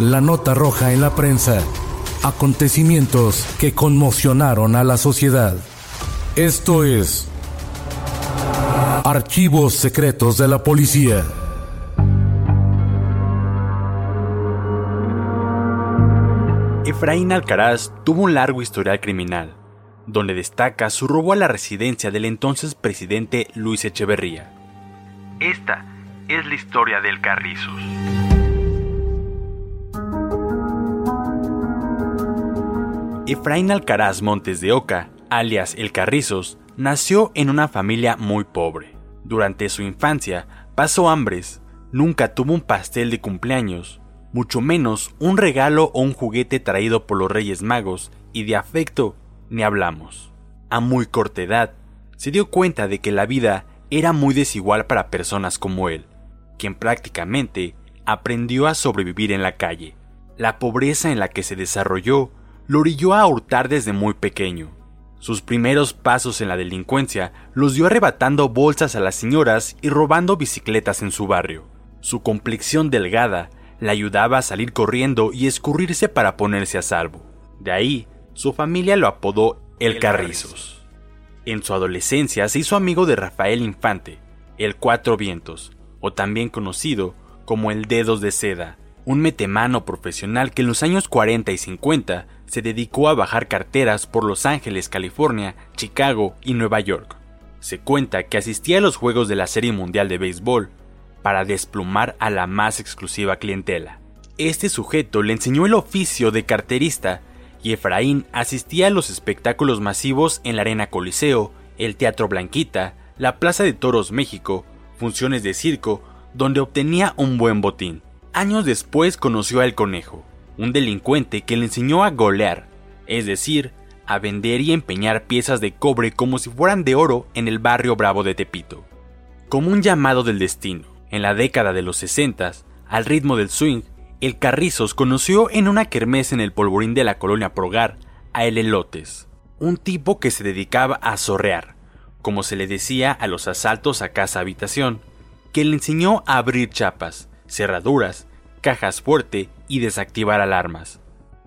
La nota roja en la prensa. Acontecimientos que conmocionaron a la sociedad. Esto es Archivos Secretos de la Policía. Efraín Alcaraz tuvo un largo historial criminal, donde destaca su robo a la residencia del entonces presidente Luis Echeverría. Esta es la historia del Carrizos. Efraín Alcaraz Montes de Oca, alias El Carrizos, nació en una familia muy pobre. Durante su infancia pasó hambres, nunca tuvo un pastel de cumpleaños, mucho menos un regalo o un juguete traído por los Reyes Magos, y de afecto ni hablamos. A muy corta edad, se dio cuenta de que la vida era muy desigual para personas como él, quien prácticamente aprendió a sobrevivir en la calle. La pobreza en la que se desarrolló lo orilló a hurtar desde muy pequeño. Sus primeros pasos en la delincuencia los dio arrebatando bolsas a las señoras y robando bicicletas en su barrio. Su complexión delgada le ayudaba a salir corriendo y escurrirse para ponerse a salvo. De ahí, su familia lo apodó El Carrizos. En su adolescencia se hizo amigo de Rafael Infante, el Cuatro Vientos, o también conocido como el Dedos de Seda, un metemano profesional que en los años 40 y 50 se dedicó a bajar carteras por Los Ángeles, California, Chicago y Nueva York. Se cuenta que asistía a los juegos de la Serie Mundial de Béisbol para desplumar a la más exclusiva clientela. Este sujeto le enseñó el oficio de carterista y Efraín asistía a los espectáculos masivos en la Arena Coliseo, el Teatro Blanquita, la Plaza de Toros México, funciones de circo, donde obtenía un buen botín. Años después conoció a El Conejo, un delincuente que le enseñó a golear, es decir, a vender y empeñar piezas de cobre como si fueran de oro en el barrio Bravo de Tepito. Como un llamado del destino, en la década de los 60, al ritmo del swing, el Carrizos conoció en una kermés en el polvorín de la colonia Progar a El Elotes, un tipo que se dedicaba a zorrear, como se le decía a los asaltos a casa habitación, que le enseñó a abrir chapas, cerraduras, cajas fuerte y desactivar alarmas.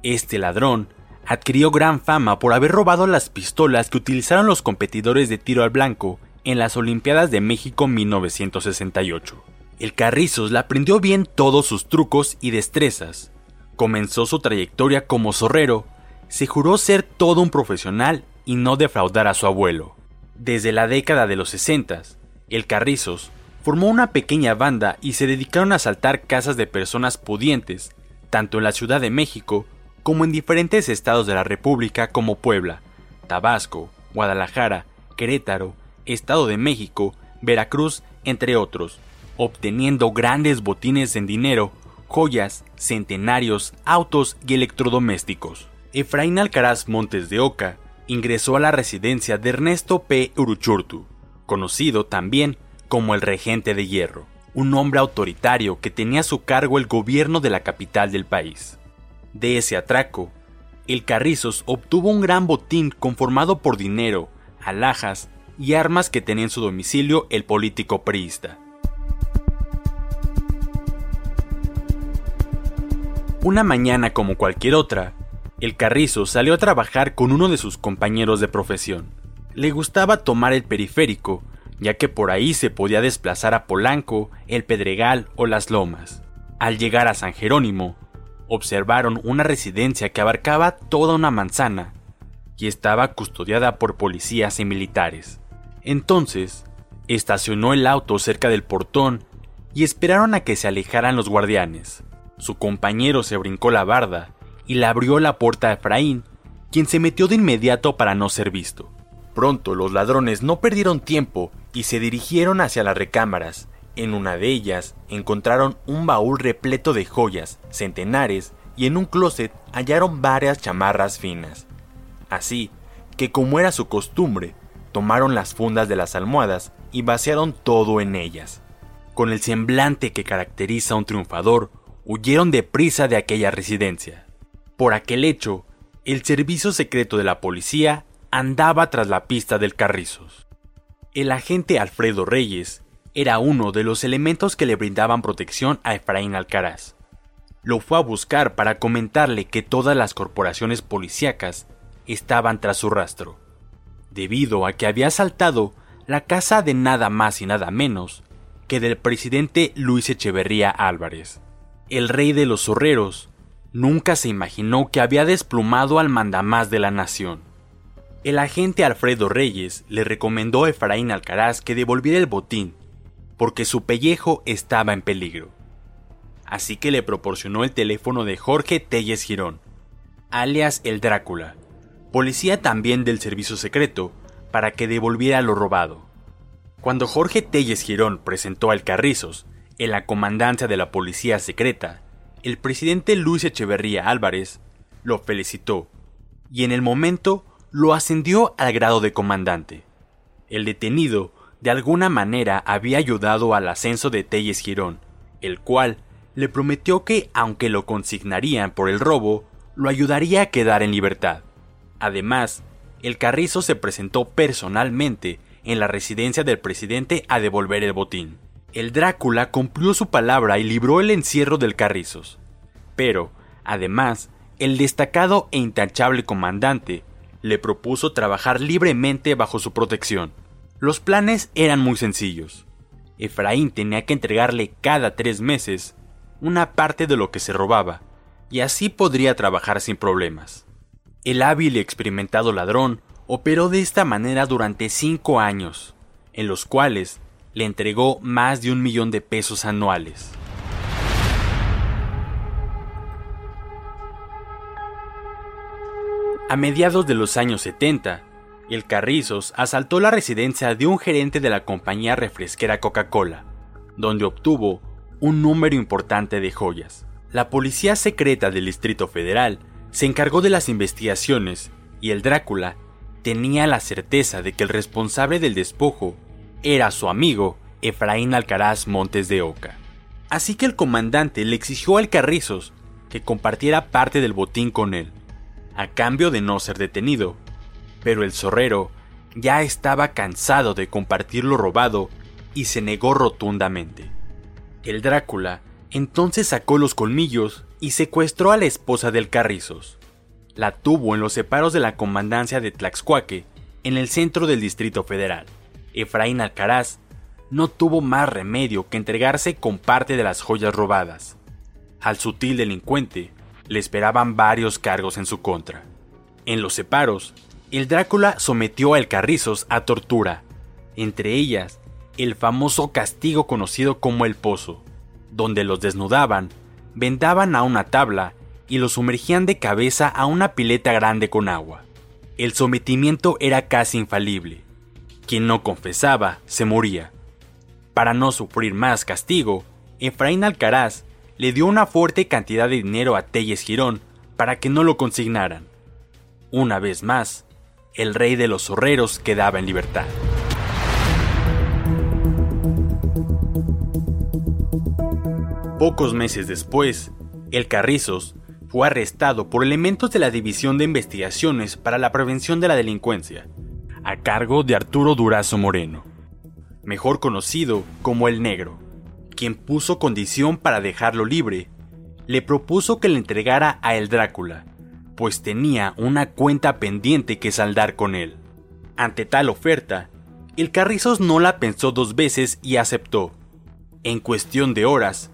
Este ladrón adquirió gran fama por haber robado las pistolas que utilizaron los competidores de tiro al blanco en las Olimpiadas de México 1968. El Carrizos le aprendió bien todos sus trucos y destrezas. Comenzó su trayectoria como zorrero, se juró ser todo un profesional y no defraudar a su abuelo. Desde la década de los 60, el Carrizos formó una pequeña banda y se dedicaron a asaltar casas de personas pudientes, tanto en la Ciudad de México como en diferentes estados de la República como Puebla, Tabasco, Guadalajara, Querétaro, Estado de México, Veracruz, entre otros, obteniendo grandes botines en dinero, joyas, centenarios, autos y electrodomésticos. Efraín Alcaraz Montes de Oca ingresó a la residencia de Ernesto P. Uruchurtu, conocido también como el regente de hierro, un hombre autoritario que tenía a su cargo el gobierno de la capital del país. De ese atraco, el Carrizos obtuvo un gran botín conformado por dinero, alhajas y armas que tenía en su domicilio el político priista. Una mañana como cualquier otra, el Carrizo salió a trabajar con uno de sus compañeros de profesión. Le gustaba tomar el periférico, ya que por ahí se podía desplazar a Polanco, el Pedregal o las Lomas. Al llegar a San Jerónimo, observaron una residencia que abarcaba toda una manzana y estaba custodiada por policías y militares. Entonces, estacionó el auto cerca del portón y esperaron a que se alejaran los guardianes. Su compañero se brincó la barda y le abrió la puerta a Efraín, quien se metió de inmediato para no ser visto. Pronto los ladrones no perdieron tiempo y se dirigieron hacia las recámaras. En una de ellas encontraron un baúl repleto de joyas, centenares, y en un closet hallaron varias chamarras finas. Así que como era su costumbre, tomaron las fundas de las almohadas y vaciaron todo en ellas. Con el semblante que caracteriza a un triunfador, huyeron deprisa de aquella residencia. Por aquel hecho, el servicio secreto de la policía andaba tras la pista del Carrizos. El agente Alfredo Reyes era uno de los elementos que le brindaban protección a Efraín Alcaraz. Lo fue a buscar para comentarle que todas las corporaciones policíacas estaban tras su rastro, debido a que había asaltado la casa de nada más y nada menos que del presidente Luis Echeverría Álvarez. El rey de los zorreros nunca se imaginó que había desplumado al mandamás de la nación. El agente Alfredo Reyes le recomendó a Efraín Alcaraz que devolviera el botín, porque su pellejo estaba en peligro. Así que le proporcionó el teléfono de Jorge Telles Girón, alias el Drácula, policía también del servicio secreto, para que devolviera lo robado. Cuando Jorge Telles Girón presentó al Carrizos en la comandancia de la policía secreta, el presidente Luis Echeverría Álvarez lo felicitó y en el momento lo ascendió al grado de comandante. El detenido, de alguna manera, había ayudado al ascenso de Telles Girón, el cual le prometió que, aunque lo consignarían por el robo, lo ayudaría a quedar en libertad. Además, el carrizo se presentó personalmente en la residencia del presidente a devolver el botín. El Drácula cumplió su palabra y libró el encierro del Carrizos. Pero, además, el destacado e intachable comandante le propuso trabajar libremente bajo su protección. Los planes eran muy sencillos. Efraín tenía que entregarle cada tres meses una parte de lo que se robaba, y así podría trabajar sin problemas. El hábil y experimentado ladrón operó de esta manera durante cinco años, en los cuales le entregó más de un millón de pesos anuales. A mediados de los años 70, el Carrizos asaltó la residencia de un gerente de la compañía refresquera Coca-Cola, donde obtuvo un número importante de joyas. La policía secreta del Distrito Federal se encargó de las investigaciones y el Drácula tenía la certeza de que el responsable del despojo era su amigo Efraín Alcaraz Montes de Oca. Así que el comandante le exigió al Carrizos que compartiera parte del botín con él a cambio de no ser detenido. Pero el zorrero ya estaba cansado de compartir lo robado y se negó rotundamente. El Drácula entonces sacó los colmillos y secuestró a la esposa del Carrizos. La tuvo en los separos de la comandancia de Tlaxcuaque, en el centro del Distrito Federal. Efraín Alcaraz no tuvo más remedio que entregarse con parte de las joyas robadas. Al sutil delincuente le esperaban varios cargos en su contra. En los separos, el Drácula sometió al Carrizos a tortura, entre ellas el famoso castigo conocido como el pozo, donde los desnudaban, vendaban a una tabla y los sumergían de cabeza a una pileta grande con agua. El sometimiento era casi infalible. Quien no confesaba se moría. Para no sufrir más castigo, Efraín Alcaraz le dio una fuerte cantidad de dinero a Telles Girón para que no lo consignaran. Una vez más, el rey de los zorreros quedaba en libertad. Pocos meses después, el Carrizos fue arrestado por elementos de la División de Investigaciones para la Prevención de la Delincuencia, a cargo de Arturo Durazo Moreno, mejor conocido como el Negro quien puso condición para dejarlo libre, le propuso que le entregara a el Drácula, pues tenía una cuenta pendiente que saldar con él. Ante tal oferta, el Carrizos no la pensó dos veces y aceptó. En cuestión de horas,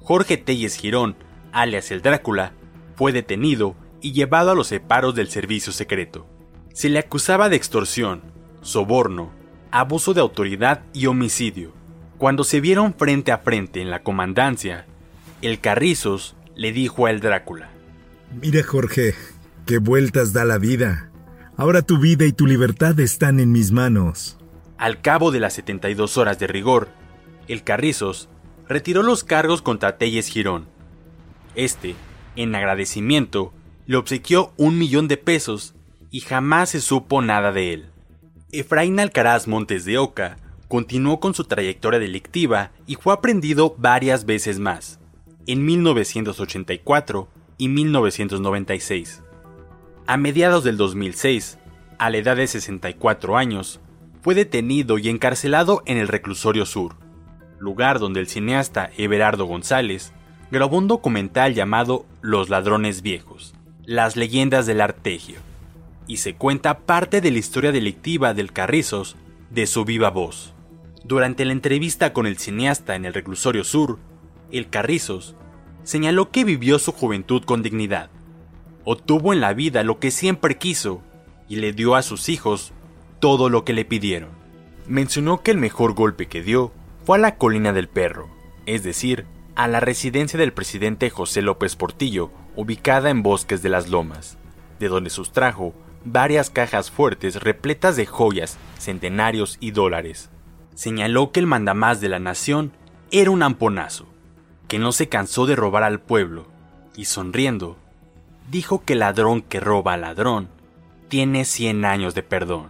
Jorge Telles Girón, alias el Drácula, fue detenido y llevado a los separos del servicio secreto. Se le acusaba de extorsión, soborno, abuso de autoridad y homicidio. Cuando se vieron frente a frente en la comandancia, el Carrizos le dijo al Drácula: Mira, Jorge, qué vueltas da la vida. Ahora tu vida y tu libertad están en mis manos. Al cabo de las 72 horas de rigor, el Carrizos retiró los cargos contra Telles Girón. Este, en agradecimiento, le obsequió un millón de pesos y jamás se supo nada de él. Efraín Alcaraz Montes de Oca continuó con su trayectoria delictiva y fue aprendido varias veces más, en 1984 y 1996. A mediados del 2006, a la edad de 64 años, fue detenido y encarcelado en el Reclusorio Sur, lugar donde el cineasta Everardo González grabó un documental llamado Los Ladrones Viejos, las leyendas del artegio, y se cuenta parte de la historia delictiva del Carrizos de su viva voz. Durante la entrevista con el cineasta en el Reclusorio Sur, el Carrizos señaló que vivió su juventud con dignidad, obtuvo en la vida lo que siempre quiso y le dio a sus hijos todo lo que le pidieron. Mencionó que el mejor golpe que dio fue a la colina del perro, es decir, a la residencia del presidente José López Portillo, ubicada en Bosques de las Lomas, de donde sustrajo varias cajas fuertes repletas de joyas, centenarios y dólares. Señaló que el mandamás de la nación era un amponazo, que no se cansó de robar al pueblo, y sonriendo, dijo que ladrón que roba a ladrón tiene 100 años de perdón.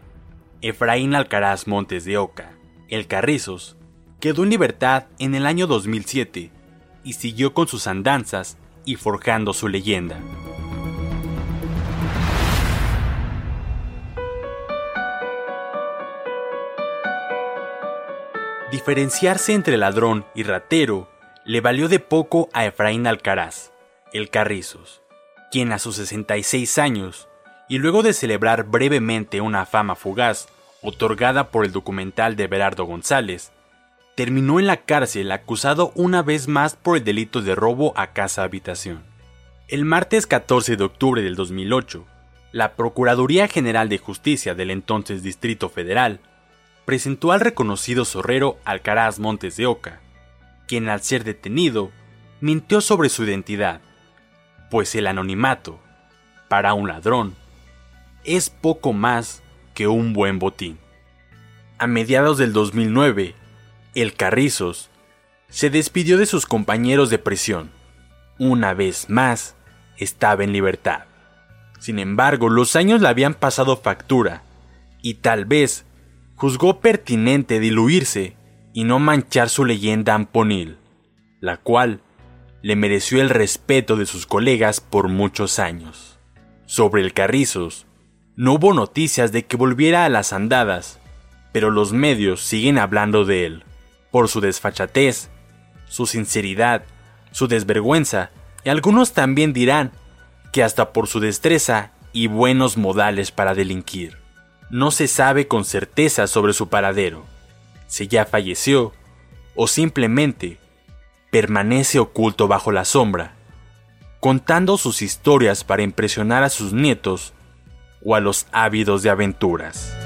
Efraín Alcaraz Montes de Oca, el Carrizos, quedó en libertad en el año 2007 y siguió con sus andanzas y forjando su leyenda. Diferenciarse entre ladrón y ratero le valió de poco a Efraín Alcaraz, el Carrizos, quien a sus 66 años y luego de celebrar brevemente una fama fugaz otorgada por el documental de Berardo González, terminó en la cárcel acusado una vez más por el delito de robo a casa habitación. El martes 14 de octubre del 2008, la Procuraduría General de Justicia del entonces Distrito Federal presentó al reconocido zorrero Alcaraz Montes de Oca, quien al ser detenido mintió sobre su identidad, pues el anonimato, para un ladrón, es poco más que un buen botín. A mediados del 2009, el Carrizos se despidió de sus compañeros de prisión. Una vez más, estaba en libertad. Sin embargo, los años le habían pasado factura y tal vez juzgó pertinente diluirse y no manchar su leyenda amponil, la cual le mereció el respeto de sus colegas por muchos años. Sobre el Carrizos, no hubo noticias de que volviera a las andadas, pero los medios siguen hablando de él, por su desfachatez, su sinceridad, su desvergüenza, y algunos también dirán que hasta por su destreza y buenos modales para delinquir. No se sabe con certeza sobre su paradero, si ya falleció o simplemente permanece oculto bajo la sombra, contando sus historias para impresionar a sus nietos o a los ávidos de aventuras.